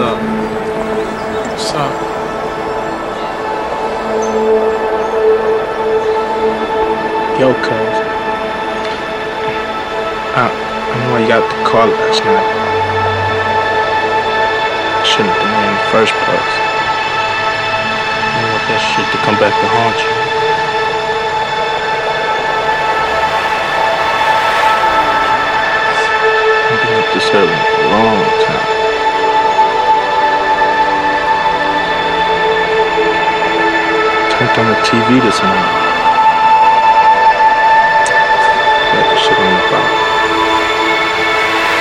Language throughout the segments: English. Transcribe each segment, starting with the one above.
up? What's up? Yo, cuz. Ah, I, I know I got the call last night. I shouldn't have been there in the first place. I don't want that shit to come back to haunt you. Turned on the TV this morning. Got the shit on about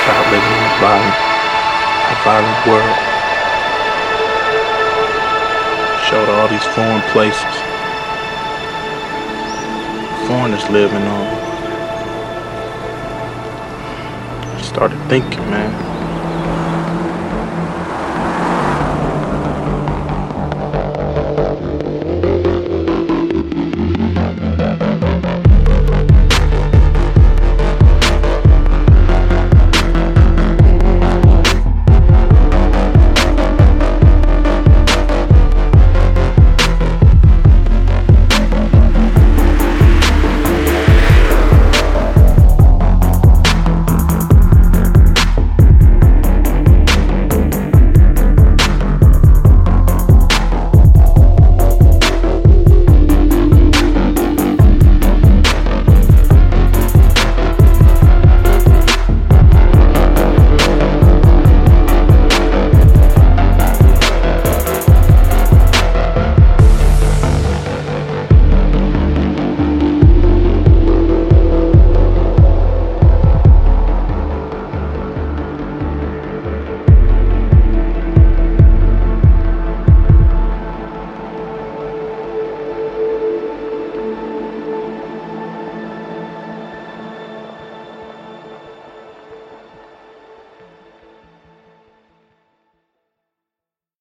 about living in a violent, a violent world. Showed all these foreign places. Foreigners living on. Started thinking, man.